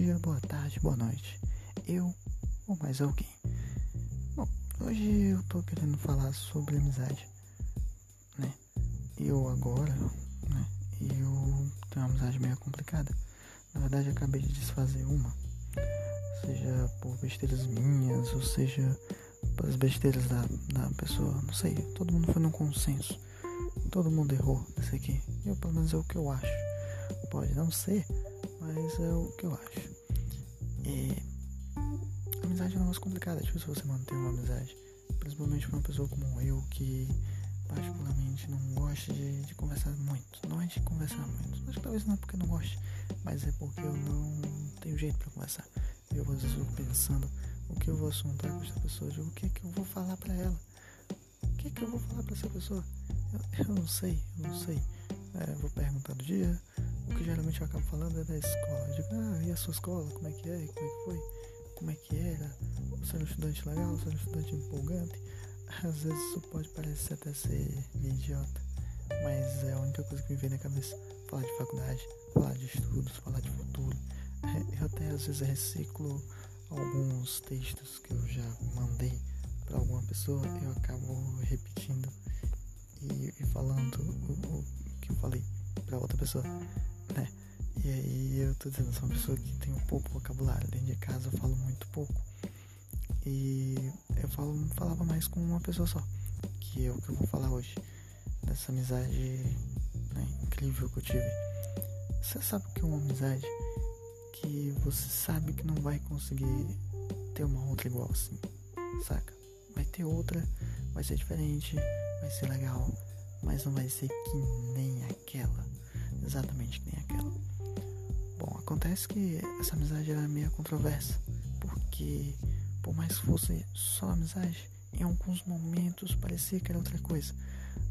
dia, boa tarde, boa noite. Eu ou mais alguém. Bom, hoje eu tô querendo falar sobre amizade, né? Eu agora, né? Eu tenho uma amizade meio complicada. Na verdade, acabei de desfazer uma. Seja por besteiras minhas, ou seja pelas besteiras da, da pessoa, não sei. Todo mundo foi num consenso. Todo mundo errou nesse aqui. Eu, pelo menos, é o que eu acho. Pode não ser, mas é o que eu acho. E amizade é um negócio complicado, é difícil você manter uma amizade. Principalmente pra uma pessoa como eu que particularmente não gosta de, de conversar muito. Não é de conversar muito. Que talvez não é porque não goste, mas é porque eu não tenho jeito para conversar. Eu às vezes fico pensando o que eu vou assuntar com essa pessoa, o que é que eu vou falar para ela. O que é que eu vou falar para essa pessoa? Eu, eu, não sei, eu não sei. É, vou perguntar do dia, o que geralmente eu acabo falando é da escola. Eu digo, ah, e a sua escola? Como é que é? Como é que foi? Como é que era? Você é um estudante legal? Você é um estudante empolgante? Às vezes isso pode parecer até ser idiota, mas é a única coisa que me vem na cabeça. Falar de faculdade, falar de estudos, falar de futuro. Eu até às vezes reciclo alguns textos que eu já mandei para alguma pessoa, eu acabo repetindo e, falando o, o, que eu falei para outra pessoa? E aí eu tô dizendo, sou uma pessoa que tem um pouco vocabulário. Dentro de casa eu falo muito pouco. E eu falo, falava mais com uma pessoa só. Que é o que eu vou falar hoje. Dessa amizade né, incrível que eu tive. Você sabe o que é uma amizade? Que você sabe que não vai conseguir ter uma outra igual assim. Saca? Vai ter outra, vai ser diferente, vai ser legal, mas não vai ser que nem aquela exatamente que nem aquela. Bom, acontece que essa amizade era meio controversa, porque por mais que fosse só amizade, em alguns momentos parecia que era outra coisa.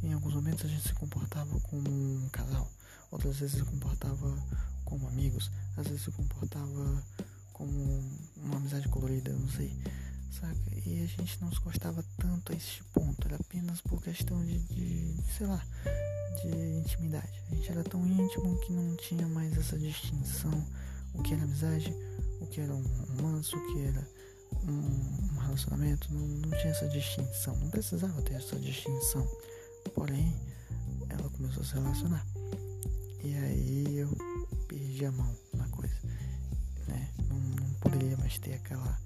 Em alguns momentos a gente se comportava como um casal, outras vezes se comportava como amigos, às vezes se comportava como uma amizade colorida, não sei, saca? E a gente não se gostava tanto a este ponto, era apenas por questão de, de sei lá, de intimidade. A gente era tão íntimo que não tinha mais essa distinção. O que era amizade, o que era um romance, o que era um, relacionamento. Não, não tinha essa distinção. Não precisava ter essa distinção. Porém, ela começou a se relacionar. E aí eu perdi a mão na coisa. Né? Não, não poderia mais ter aquela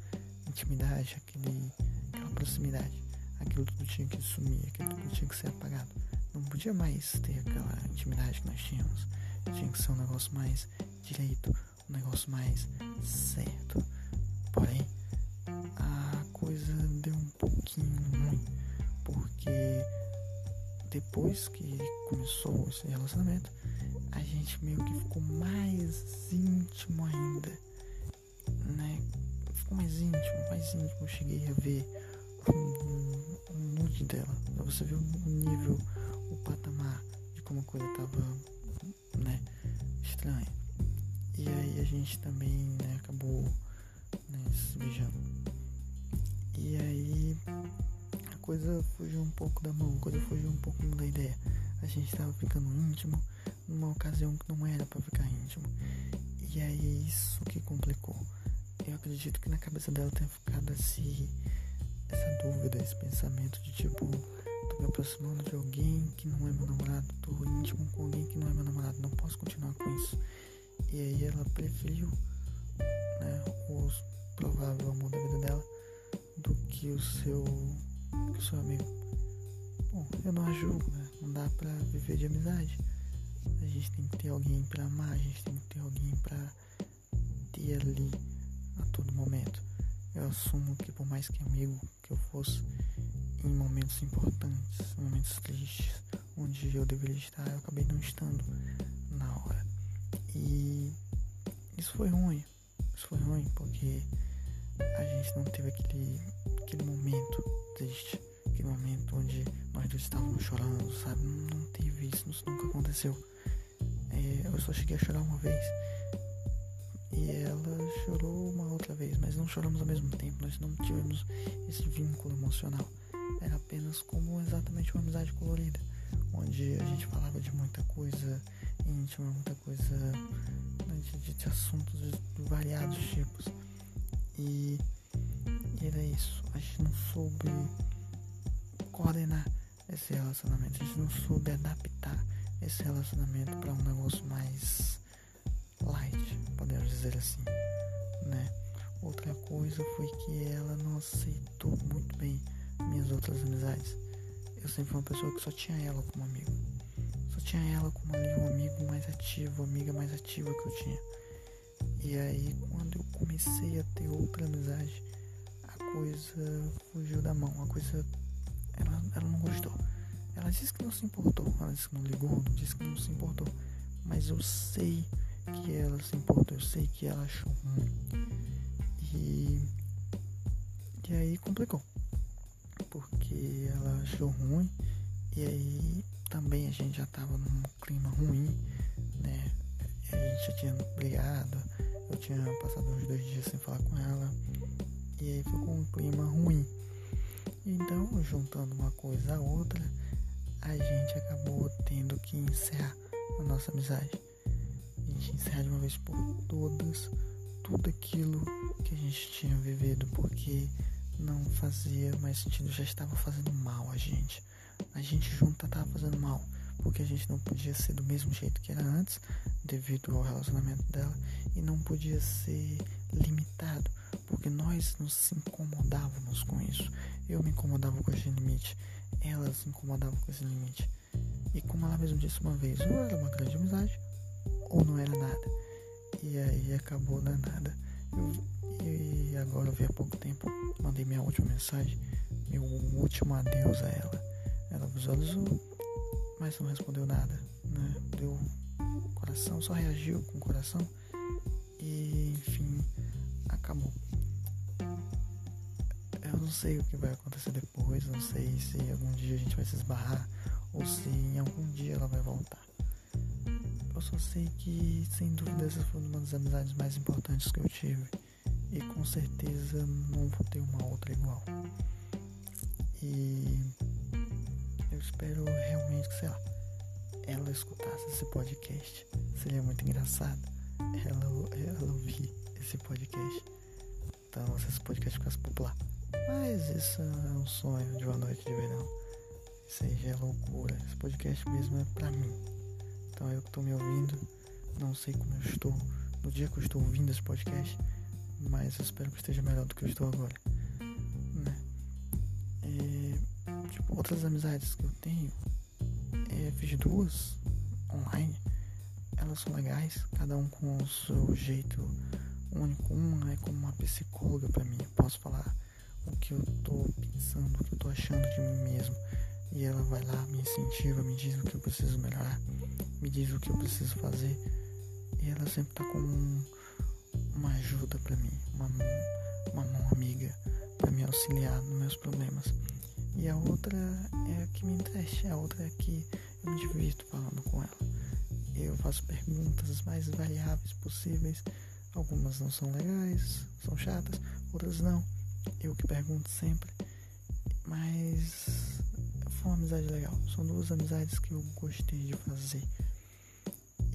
intimidade, aquele, aquela proximidade. Aquilo tudo tinha que sumir, aquilo tudo tinha que ser apagado não podia mais ter aquela intimidade que nós tínhamos. Tinha que ser um negócio mais direito, um negócio mais certo. Porém, a coisa deu um pouquinho ruim, porque depois que começou esse relacionamento, a gente meio que ficou mais íntimo ainda, mais íntimo, mais íntimo. Eu cheguei a ver um, um nude dela, pra você ver o nível o patamar de como a coisa tava, né, estranha. E aí a gente também, né, acabou né, se beijando. E aí a coisa fugiu um pouco da mão, a coisa fugiu um pouco da ideia. A gente tava ficando íntimo numa ocasião que não era para ficar íntimo. E aí isso que complicou. Eu acredito que na cabeça dela tenha ficado assim, essa dúvida, esse pensamento de tipo, me aproximando de alguém que não é meu namorado, tô íntimo com alguém que não é meu namorado, não posso continuar com isso. E aí ela preferiu né, o provável amor da vida dela do que o seu, que o seu amigo. Bom, eu não a julgo, né? Não dá pra viver de amizade. A gente tem que ter alguém pra amar, a gente tem que ter alguém pra ter ali todo momento. Eu assumo que por mais que amigo que eu fosse, em momentos importantes, momentos tristes, onde eu deveria estar, eu acabei não estando na hora. E isso foi ruim. Isso foi ruim porque a gente não teve aquele, aquele momento triste, aquele momento onde nós dois estávamos chorando, sabe? Não, teve isso, isso nunca aconteceu. É, eu só cheguei a chorar uma vez. E ela chorou uma outra vez, mas não choramos ao mesmo tempo, nós não tivemos esse vínculo emocional era apenas como exatamente uma amizade colorida, onde a gente falava de muita coisa íntima, muita coisa né, de, de, assuntos de variados tipos. E, e era isso. A gente não soube coordenar esse relacionamento, a gente não soube adaptar esse relacionamento para um negócio mais podemos dizer assim, né? Outra coisa foi que ela não aceitou muito bem minhas outras amizades. Eu sempre fui uma pessoa que só tinha ela como amigo. Só tinha ela como ali um amigo mais ativo, amiga mais ativa que eu tinha. E aí quando eu comecei a ter outra amizade, a coisa fugiu da mão, a coisa ela, ela não gostou. Ela disse que não se importou, ela disse que não ligou, disse que não se importou. Mas eu sei que ela se importou, eu sei que ela achou ruim. E, e aí complicou. Porque ela achou ruim e aí também a gente já tava num clima ruim, né? A gente já tinha brigado, eu tinha passado uns dois dias sem falar com ela. E aí ficou um clima ruim. Então, juntando uma coisa a outra, a gente acabou tendo que encerrar a nossa amizade. Encerrar de uma vez por todas tudo aquilo que a gente tinha vivido, porque não fazia mais sentido, já estava fazendo mal a gente. A gente junto estava fazendo mal, porque a gente não podia ser do mesmo jeito que era antes, devido ao relacionamento dela, e não podia ser limitado, porque nós nos incomodávamos com isso. Eu me incomodava com esse limite, ela se incomodava com esse limite. E como ela mesmo disse uma vez, era uma grande amizade, ou não era nada. E aí acabou na nada. E agora eu vi há pouco tempo, mandei minha última mensagem, meu último adeus a ela. Ela visualizou, mas não respondeu nada. Né? Deu coração, só reagiu com o coração. E enfim, acabou. Eu não sei o que vai acontecer depois, não sei se algum dia a gente vai se esbarrar ou se em algum dia ela vai voltar. Eu só sei que, sem dúvida, essa foi uma das amizades mais importantes que eu tive. E com certeza não vou ter uma outra igual. E eu espero realmente que, sei lá, ela escutasse esse podcast. Seria muito engraçado ela, ela ouvir esse podcast. Então, se esse podcast ficasse popular. Mas isso é um sonho de uma noite de verão. Já é loucura. Esse podcast mesmo é pra mim. Então eu que tô me ouvindo, não sei como eu estou no dia que eu estou ouvindo esse podcast, mas eu espero que esteja melhor do que eu estou agora. Né? E, tipo, outras amizades que eu tenho, é, fiz duas online, elas são legais, cada um com o seu jeito único. Uma é como uma psicóloga para mim, eu posso falar o que eu tô pensando, o que eu tô achando de mim mesmo. E ela vai lá, me incentiva, me diz o que eu preciso melhorar me diz o que eu preciso fazer. E ela sempre tá com um, uma ajuda para mim, uma, uma mão amiga para me auxiliar nos meus problemas. E a outra é a que me entrete, a outra é que eu me divirto falando com ela. Eu faço perguntas mais variáveis possíveis. Algumas não são legais, são chatas, outras não. Eu que pergunto sempre. Mas foi uma amizade legal. São duas amizades que eu gostei de fazer.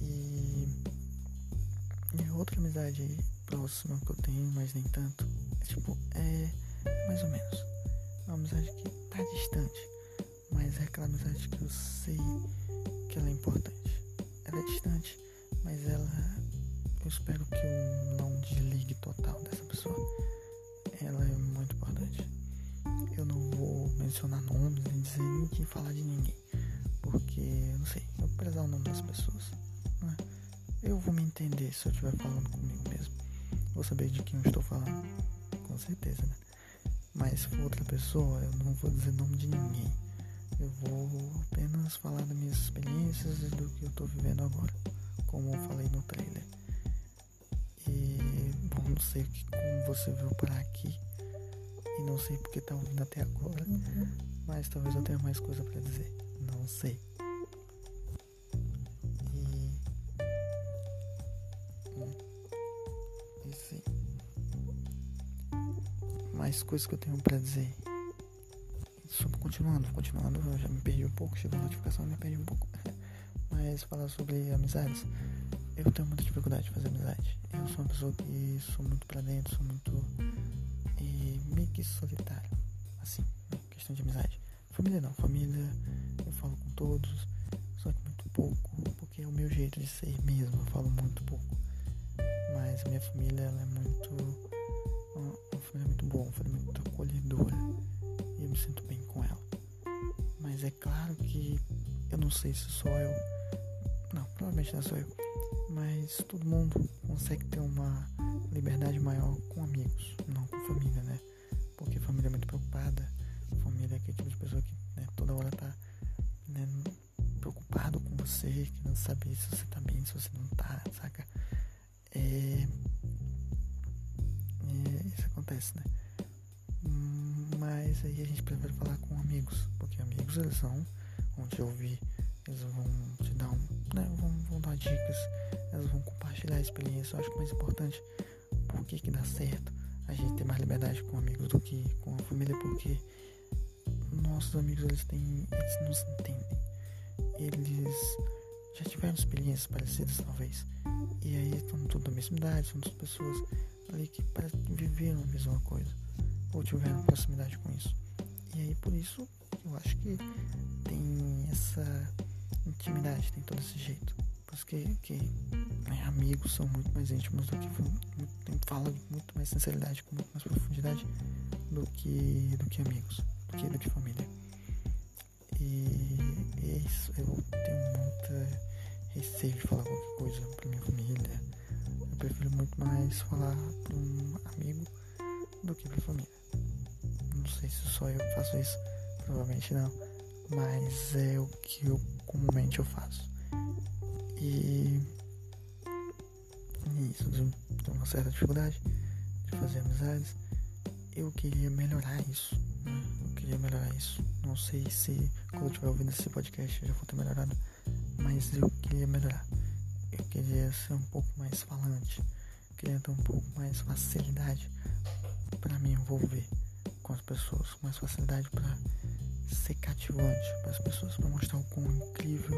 E, e outra amizade próxima que eu tenho, mas nem tanto, é tipo, é mais ou menos. É uma amizade que tá distante, mas é aquela amizade que eu sei que ela é importante. Ela é distante, mas ela. Eu espero que eu não desligue total dessa pessoa. Ela é muito importante. Eu não vou mencionar nomes, nem dizer nem falar de ninguém. Porque, não sei, eu vou prezar o nome das pessoas. Eu vou me entender se eu estiver falando comigo mesmo. Vou saber de quem eu estou falando. Com certeza, né? Mas se for outra pessoa, eu não vou dizer nome de ninguém. Eu vou apenas falar das minhas experiências e do que eu estou vivendo agora. Como eu falei no trailer. E bom, não sei como você veio parar aqui. E não sei porque tá ouvindo até agora. Mas talvez eu tenha mais coisa para dizer. Não sei. Mais coisas que eu tenho para dizer sobre continuando, continuando, eu já me perdi um pouco, chegou a notificação, me perdi um pouco. Mas falar sobre amizades, eu tenho muita dificuldade de fazer amizade. Eu sou uma pessoa que sou muito pra dentro, sou muito e meio que solitário, assim, questão de amizade. Família não, família eu falo com todos, só que muito pouco, porque é o meu jeito de ser mesmo, eu falo muito pouco. Mas a minha família ela é muito. É claro que eu não sei se sou eu. Não, provavelmente não sou eu. Mas todo mundo consegue ter uma liberdade maior com amigos, não com família, né? Porque família é muito preocupada. Família é aquele tipo de pessoa que né, toda hora tá né, preocupado com você, querendo saber se você tá bem, se você não tá, saca? É, é, isso acontece, né? Mas aí a gente prefere falar amigos, porque amigos eles vão, vão te ouvir, eles vão te dar um, né, vão, vão dar dicas, elas vão compartilhar a experiência. Eu acho que mais importante, por que que dá certo a gente ter mais liberdade com amigos do que com a família, porque nossos amigos eles têm, eles nos entendem, eles já tiveram experiências parecidas talvez, e aí estão tudo da mesma idade, são duas pessoas ali que viveram a mesma coisa, ou tiveram proximidade com isso. E aí por isso eu acho que tem essa intimidade, tem todo esse jeito. Porque que, né, amigos são muito mais íntimos do que falam muito mais sinceridade, com muito mais profundidade do que, do que amigos, do que, do que família. E é isso, eu tenho muita receio de falar qualquer coisa pra minha família. Eu prefiro muito mais falar pra um amigo do que pra família. Não sei se só eu que faço isso, provavelmente não. Mas é o que eu comumente eu faço. E isso, tenho uma certa dificuldade de fazer amizades. Eu queria melhorar isso. Né? Eu queria melhorar isso. Não sei se quando eu estiver ouvindo esse podcast eu já vou ter melhorado. Mas eu queria melhorar. Eu queria ser um pouco mais falante. Eu queria ter um pouco mais facilidade para me envolver com as pessoas. Com mais facilidade para ser cativante para as pessoas, para mostrar o quão incrível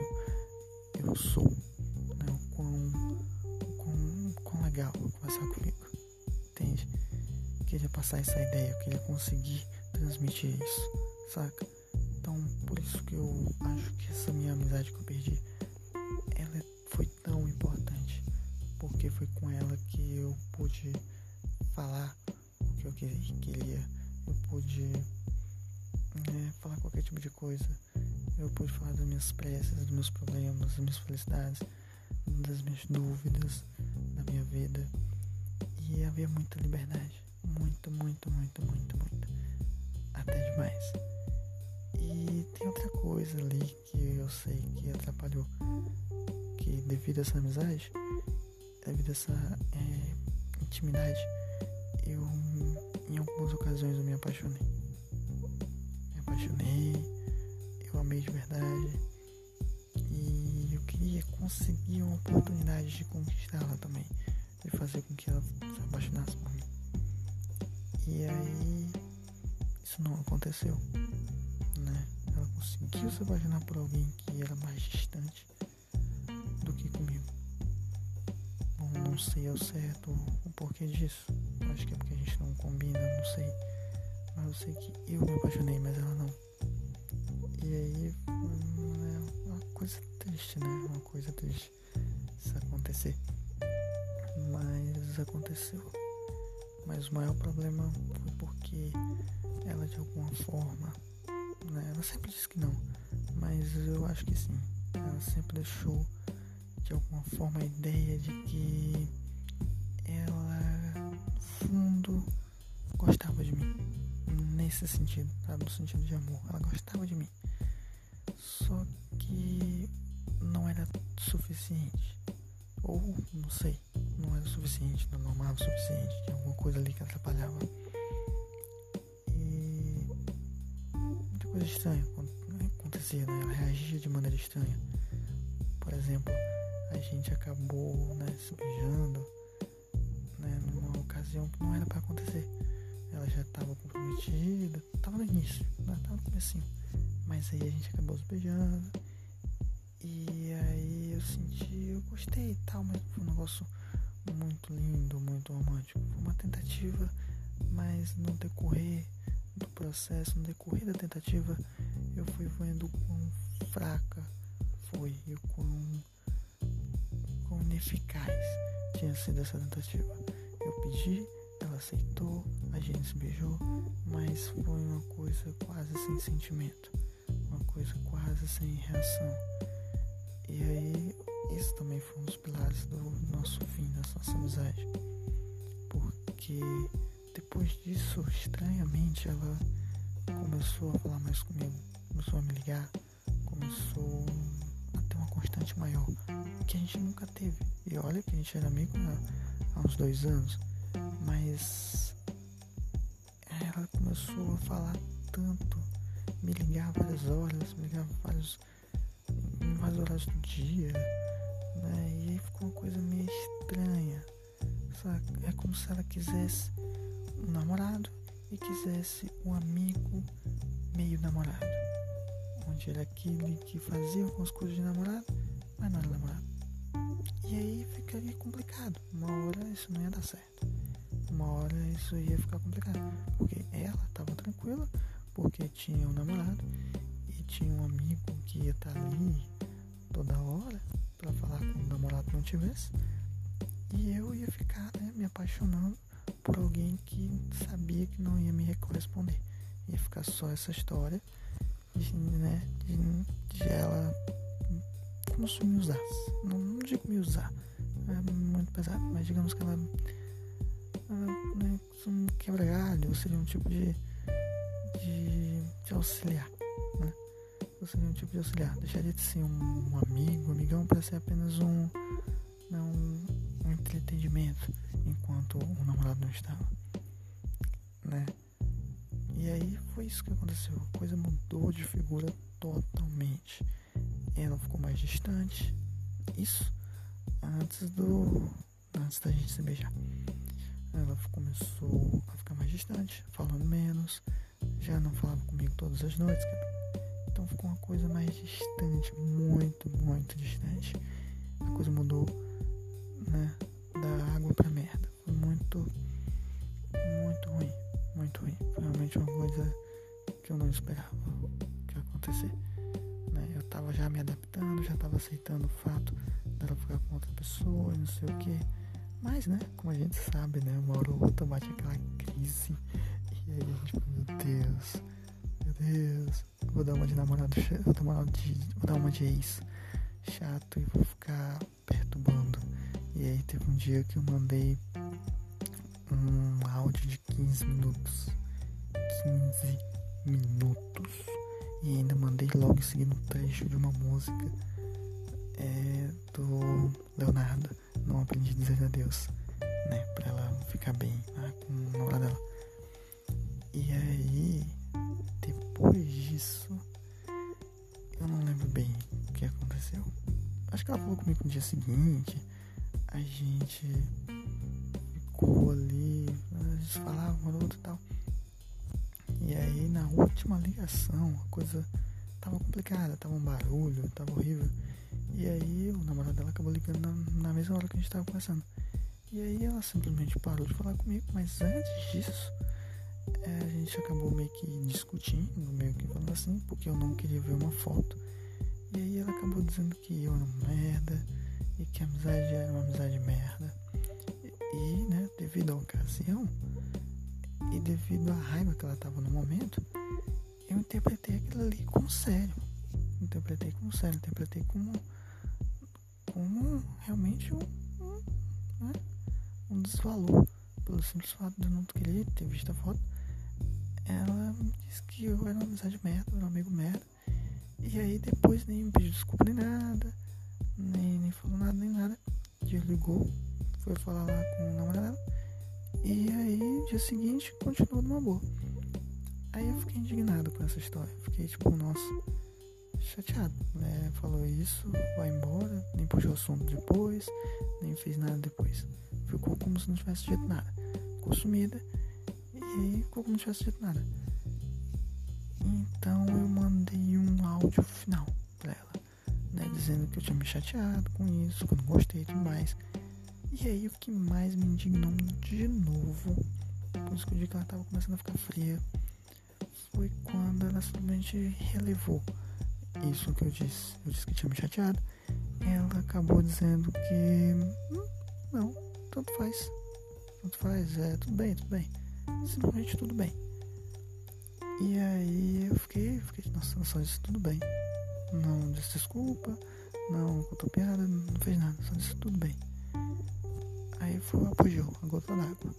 eu sou, né? o, quão, o, quão, quão legal conversar comigo, entende? Eu queria passar essa ideia, eu queria conseguir transmitir isso, saca? Então, por isso que eu acho que essa minha amizade que eu perdi, ela foi tão importante, porque foi com ela que eu pude falar o que eu queria, pude né, falar qualquer tipo de coisa. Eu pude falar das minhas preces, dos meus problemas, das minhas felicidades, das minhas dúvidas da minha vida. E havia muita liberdade. Muito, muito, muito, muito, muito. Até demais. E tem outra coisa ali que eu sei que atrapalhou. Que devido a essa amizade, devido a essa é, intimidade, eu em algumas ocasiões eu me apaixonei apaixonei, eu amei de verdade e eu queria conseguir uma oportunidade de conquistá-la também, de fazer com que ela se apaixonasse por mim. E aí isso não aconteceu, né? Ela conseguiu se apaixonar por alguém que era mais distante do que comigo. Não sei ao certo o porquê disso. Acho que é porque a gente não combina, não sei. Mas eu sei que eu me apaixonei, mas ela não. E aí é uma coisa triste, né? Uma coisa triste isso acontecer. Mas aconteceu. Mas o maior problema foi porque ela de alguma forma, né? Ela sempre disse que não, mas eu acho que sim. Ela sempre deixou de alguma forma a ideia de que gostava de mim nesse sentido, sabe? No sentido de amor. Ela gostava de mim. Só que não era suficiente. Ou, não sei, não era suficiente, não amava o suficiente. Tinha alguma coisa ali que atrapalhava. E muita coisa estranha acontecia, né? Ela reagia de maneira estranha. Por exemplo, a gente acabou né, se beijando né, numa ocasião que não era para acontecer ela já estava comprometida, estava no início, né? tava no. Mas aí a gente acabou se beijando. E aí eu senti, eu gostei e tal, mas foi um negócio muito lindo, muito romântico. Foi uma tentativa, mas no decorrer do processo, no decorrer da tentativa, eu fui vendo quão fraca foi e o quão, quão ineficaz tinha sido essa tentativa. Eu pedi, ela aceitou, a gente se beijou, mas foi uma coisa quase sem sentimento, uma coisa quase sem reação. E aí, isso também foi um dos pilares do nosso fim, da nossa amizade. Porque depois disso, estranhamente, ela começou a falar mais comigo, começou a me ligar, começou a ter uma constante maior, que a gente nunca teve. E olha que a gente era amigo há, uns dois anos, mas ela começou a falar tanto, me ligar várias horas, me ligar vários, várias horas do dia, né? E aí ficou uma coisa meio estranha. É como se ela quisesse um namorado e quisesse um amigo meio namorado. Onde era aquele que fazia algumas coisas de namorado, mas não era namorado. E aí ficaria complicado. Uma hora isso não ia dar certo. Uma hora isso ia ficar complicado. Porque ela estava tranquila, porque tinha um namorado e tinha um amigo que ia estar tá ali toda hora para falar quando o namorado não tivesse. E eu ia ficar né, me apaixonando por alguém que sabia que não ia me corresponder. Ia ficar só essa história de, né, de, de ela como se me. Não, não, digo me usar, é muito pesado, mas digamos que ela, um quebra-galho, seria um tipo de, de, de auxiliar. Né? Eu seria um tipo de auxiliar. Deixaria de ser um, um amigo, um amigão, para ser apenas um, né, um, um entretenimento enquanto o namorado não estava. Né? E aí foi isso que aconteceu. A coisa mudou de figura totalmente. Ela ficou mais distante. Isso antes do. antes da gente se beijar. Ela começou a ficar mais distante, falando menos, já não falava comigo todas as noites. Então ficou uma coisa mais distante, muito, muito distante. A coisa mudou, né? Da água pra merda. Foi muito, muito ruim. Muito ruim. Foi realmente uma coisa que eu não esperava que ia acontecer. Né? Eu tava já me adaptando, já tava aceitando o fato dela ficar com outra pessoa e não sei o que. Mas, né, como a gente sabe, né, uma hora ou outra bate aquela crise. E aí a gente meu Deus, meu Deus, vou dar uma de namorado, vou dar uma de, vou dar uma de ex chato e vou ficar perturbando. E aí teve um dia que eu mandei um áudio de 15 minutos. 15 minutos. E ainda mandei logo em seguida um trecho de uma música é, do Leonardo. Não aprendi a dizer adeus. Né? Pra ela ficar bem né, com o namorado dela. E aí, depois disso, eu não lembro bem o que aconteceu. Acho que ela falou comigo no dia seguinte a gente ficou ali, a gente falava um outro e tal. E aí na última ligação a coisa tava complicada, tava um barulho, tava horrível. E aí o namorado dela acabou ligando na, na mesma hora que a gente tava conversando. E aí ela simplesmente parou de falar comigo, mas antes disso é, a gente acabou meio que discutindo, meio que falando assim, porque eu não queria ver uma foto. E aí ela acabou dizendo que eu era uma merda e que a amizade era uma amizade merda. E, e né, devido à ocasião e devido à raiva que ela tava no momento, eu interpretei aquilo ali como sério. Interpretei como sério, interpretei como, como realmente um, um, né, um desvalor. Pelo simples fato de eu não querer ter visto a foto. Ela disse que eu era uma amizade merda, era um amigo merda. E aí depois nem me pediu desculpa nem nada nem, nem falou nada, nem nada. Desligou, foi falar lá com o namorado. E aí, dia seguinte, continuou numa boa. Aí eu fiquei indignado com essa história. Fiquei tipo, nossa, chateado. Né? Falou isso, vai embora, nem puxou assunto depois, nem fez nada depois. Ficou como se não tivesse dito nada. Ficou sumida e ficou como se não tivesse dito nada. Então eu mandei um áudio final pra ela, né? Dizendo que eu tinha me chateado com isso, que eu não gostei e tudo mais. E aí o que mais me indignou de novo, por isso que eu digo que ela tava começando a ficar fria, foi quando ela simplesmente relevou isso que eu disse. Eu disse que tinha me chateado. Ela acabou dizendo que hum, não, tanto faz. Tanto faz, é tudo bem, tudo bem. Simplesmente tudo bem. E aí eu fiquei, fiquei, nossa, só disse tudo bem. Não disse desculpa, não contou piada, não fez nada, só disse tudo bem. Aí foi apogeu, a gota d'água.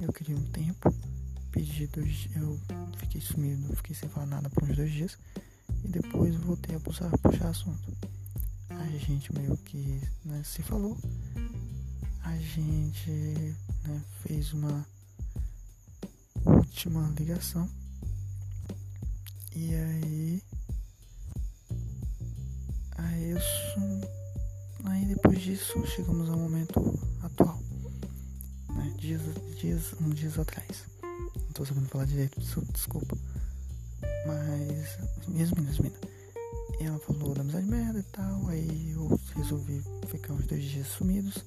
Eu queria um tempo, pedi dois eu fiquei sumido, fiquei sem falar nada por uns dois dias. Depois voltei a puxar, puxar assunto. A gente meio que né, se falou. A gente né, fez uma última ligação. E aí. Aí isso. Aí depois disso chegamos ao momento atual. Né, dias, dias, um dias atrás. Não tô sabendo falar direito, desculpa. Mas. Yasmina. E ela falou da amizade merda e tal. Aí eu resolvi ficar uns dois dias sumidos.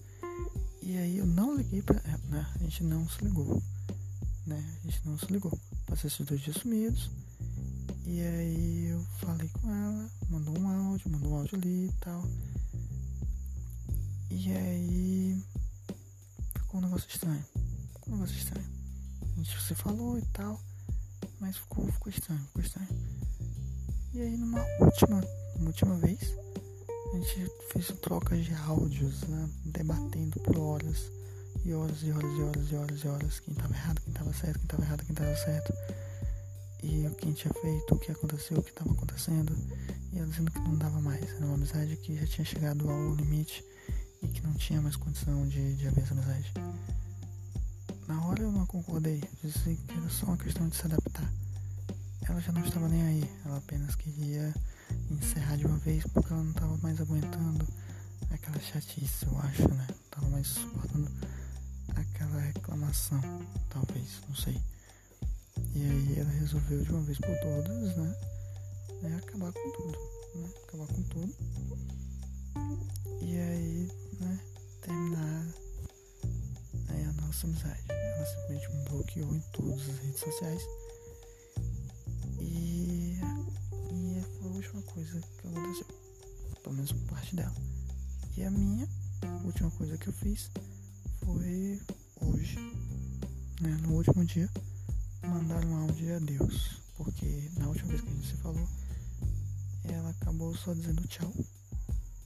E aí eu não liguei pra ela, né? A gente não se ligou. Né? A gente não se ligou. Passei esses dois dias sumidos. E aí eu falei com ela, mandou um áudio, mandou um áudio ali e tal. E aí ficou um negócio estranho. Ficou um negócio estranho. A gente se falou e tal. Mas ficou, ficou estranho, ficou estranho. E aí numa última, última vez, a gente fez trocas de áudios, né? Debatendo por horas. E horas e horas e horas e horas e horas. Quem tava errado, quem tava certo, quem tava errado, quem tava certo. E o que a gente tinha feito, o que aconteceu, o que estava acontecendo. E ela dizendo que não dava mais. Era uma amizade que já tinha chegado ao limite e que não tinha mais condição de, de haver essa amizade. Na hora eu não concordei, disse que era só uma questão de se adaptar. Ela já não estava nem aí, ela apenas queria encerrar de uma vez porque ela não estava mais aguentando aquela chatice, eu acho, né? Estava mais suportando aquela reclamação, talvez, não sei. E aí ela resolveu de uma vez por todas, né? É acabar com tudo, né? Acabar com tudo. E aí, né? Terminar é a nossa amizade. Ela simplesmente me bloqueou em todas as redes sociais. Última coisa que aconteceu. Pelo menos parte dela. E a minha última coisa que eu fiz foi hoje, né, no último dia, mandar um áudio de adeus. Porque na última vez que a gente se falou, ela acabou só dizendo tchau.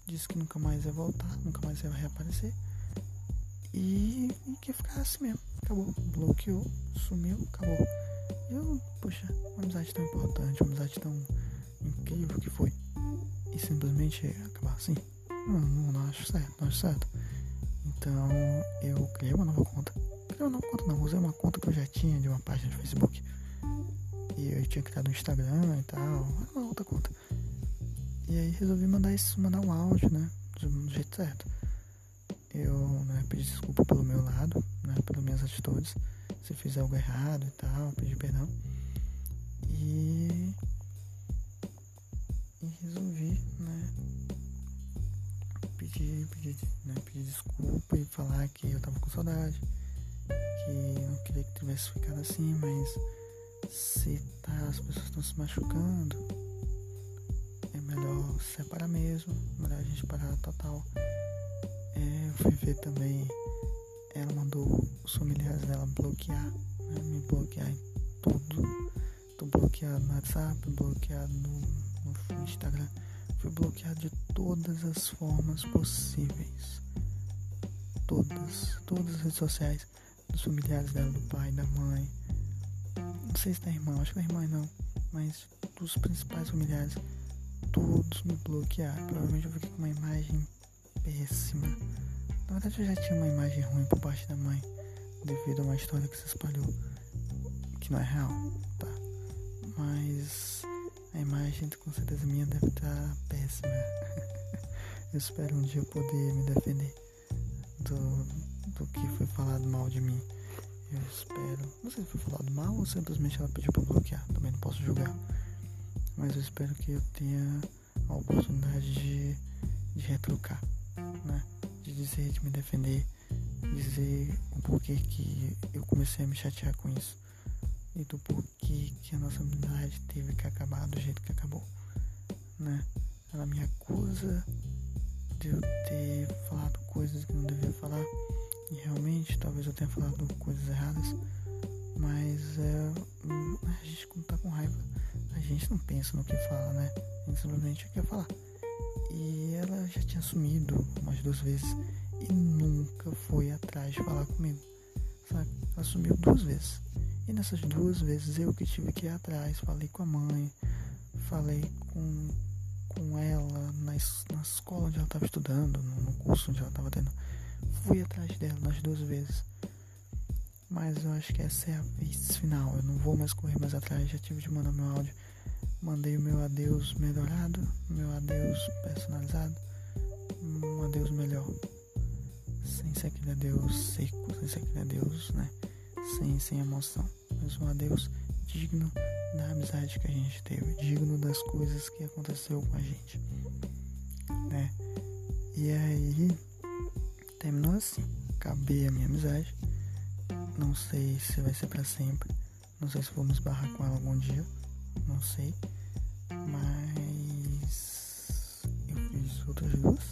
Disse que nunca mais ia voltar, nunca mais ia reaparecer. E, e que ficar assim mesmo. Acabou. Bloqueou, sumiu, acabou. E eu, poxa, uma amizade tão importante, uma amizade tão incrível que foi. E simplesmente acabar assim. Não, não, não acho certo, não acho certo. Então eu criei uma nova conta. Criei uma nova conta não, usei uma conta que eu já tinha de uma página de Facebook. E eu tinha criado um Instagram e tal, uma outra conta. E aí resolvi mandar isso, mandar um áudio, né? Do jeito certo eu né, pedi desculpa pelo meu lado, né, pelas minhas atitudes, se fiz algo errado e tal, pedi perdão. E, e pedir, pedir, né, pedir desculpa e falar que eu tava com saudade, que não queria que tivesse ficado assim, mas se tá, as pessoas estão se machucando, é melhor separar mesmo, melhor a gente parar total é, eu fui ver também, ela mandou os familiares dela bloquear, né, me bloquear em tudo. Tô bloqueado no WhatsApp, bloqueado no, no Instagram. Fui bloqueado de todas as formas possíveis. Todas, todas as redes sociais. Dos familiares dela, do pai, da mãe. Não sei se da irmã, acho que da irmã não. Mas dos principais familiares, todos me bloquearam. Provavelmente eu fiquei com uma imagem péssima. Na verdade, eu já tinha uma imagem ruim por parte da mãe, devido a uma história que se espalhou, que não é real, tá? Mas a imagem, com certeza minha, deve estar péssima. eu espero um dia poder me defender do, do que foi falado mal de mim. Eu espero. Não sei se foi falado mal ou simplesmente ela pediu pra bloquear. Também não posso julgar. mas eu espero que eu tenha a oportunidade de, de retrucar, né? De dizer, de me defender, dizer o porquê que eu comecei a me chatear com isso e do porquê que a nossa amizade teve que acabar do jeito que acabou, né? Ela me acusa de eu ter falado coisas que não devia falar e realmente talvez eu tenha falado coisas erradas, mas é, a gente quando tá com raiva, a gente não pensa no que fala, né? A gente simplesmente quer falar. E ela já tinha sumido umas duas vezes e nunca foi atrás de falar comigo, sabe? Ela sumiu duas vezes. E nessas duas vezes eu que tive que ir atrás, falei com a mãe, falei com, com ela na, na escola onde ela estava estudando, no, curso onde ela estava tendo. Fui atrás dela nas duas vezes. Mas eu acho que essa é a vez final. Eu não vou mais correr mais atrás. Já tive de mandar meu áudio. Mandei o meu adeus melhorado, meu adeus personalizado, um adeus melhor. Sem ser aquele adeus seco, sem ser aquele adeus, né? Sem, sem emoção mas um adeus digno da amizade que a gente teve, digno das coisas que aconteceu com a gente, né? E aí terminou assim, acabei a minha amizade, não sei se vai ser para sempre, não sei se vou me esbarrar com ela algum dia, não sei, mas eu fiz outras duas,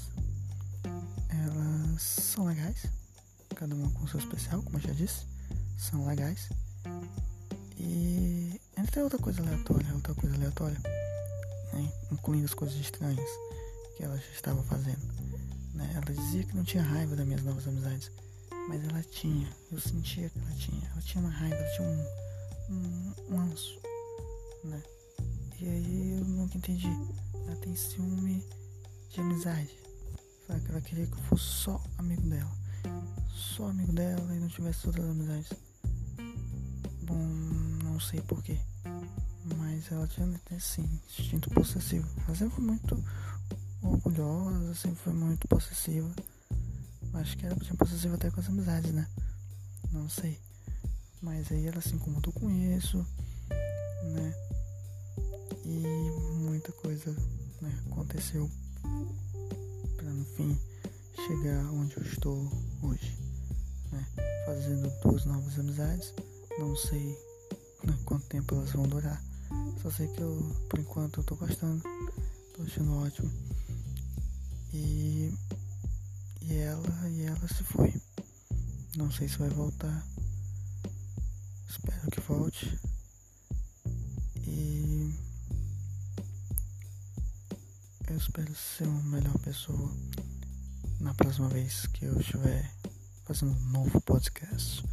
elas são legais, cada uma com seu especial, como eu já disse, são legais. E entre outra coisa aleatória, outra coisa aleatória, né? incluindo as coisas estranhas que ela estava fazendo. Né? Ela dizia que não tinha raiva das minhas novas amizades, mas ela tinha, eu sentia que ela tinha. Ela tinha uma raiva, ela tinha um, um, um anso, né? E aí eu nunca entendi. Ela tem ciúme de amizade. Sabe? Ela queria que eu fosse só amigo dela. Só amigo dela e não tivesse outras amizades. Bom, não sei porquê. Mas ela tinha esse instinto possessivo. Ela sempre foi muito orgulhosa, sempre foi muito possessiva. Acho que ela tinha possessiva até com as amizades, né? Não sei. Mas aí ela se incomodou com isso, né? E muita coisa né, aconteceu para no fim chegar onde eu estou hoje, né? Fazendo duas novas amizades não sei né, quanto tempo elas vão durar. Só sei que eu, por enquanto, eu tô gostando. Tô achando ótimo. E, e ela, e ela se foi. Não sei se vai voltar. Espero que volte. E eu espero ser uma melhor pessoa na próxima vez que eu estiver fazendo um novo podcast.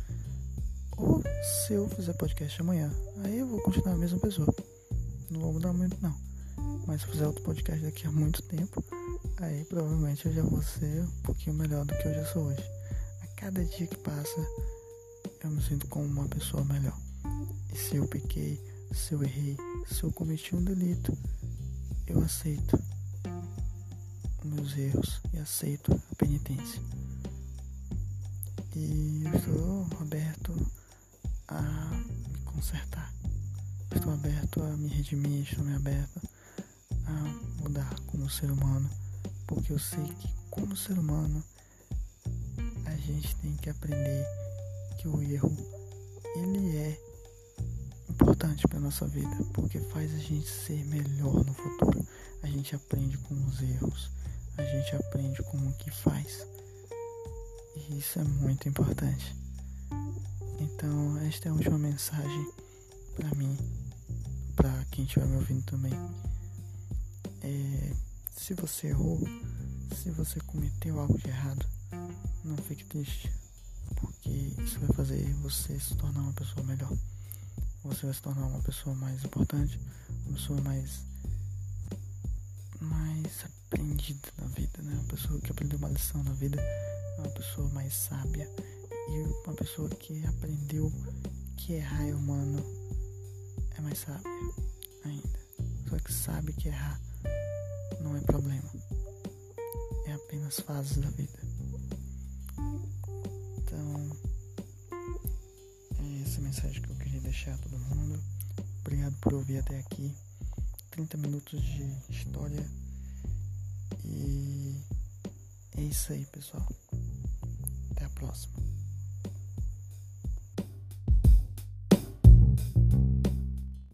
Ou se eu fizer podcast amanhã, aí eu vou continuar a mesma pessoa. Não vou mudar muito não. Mas se eu fizer outro podcast daqui a muito tempo, aí provavelmente eu já vou ser um pouquinho melhor do que eu já sou hoje. A cada dia que passa, eu me sinto como uma pessoa melhor. E se eu pequei, se eu errei, se eu cometi um delito, eu aceito meus erros e aceito a penitência. E eu estou aberto a me consertar. Estou aberto a me redimir, estou me aberto a mudar como ser humano, porque eu sei que como ser humano a gente tem que aprender que o erro ele é importante para nossa vida, porque faz a gente ser melhor no futuro. A gente aprende com os erros, a gente aprende com o que faz. E isso é muito importante. Então, esta é a última mensagem para mim, para quem estiver me ouvindo também. É, se você errou, se você cometeu algo de errado, não fique triste, porque isso vai fazer você se tornar uma pessoa melhor. Você vai se tornar uma pessoa mais importante, uma pessoa mais mais aprendida na vida, né? Uma pessoa que aprendeu uma lição na vida, uma pessoa mais sábia e uma pessoa que aprendeu que errar é humano é mais sábia ainda. Só que sabe que errar não é problema. É apenas fases da vida. Então, é essa mensagem que eu queria deixar a todo mundo. Obrigado por ouvir até aqui. 30 minutos de história. E é isso aí, pessoal. Até a próxima.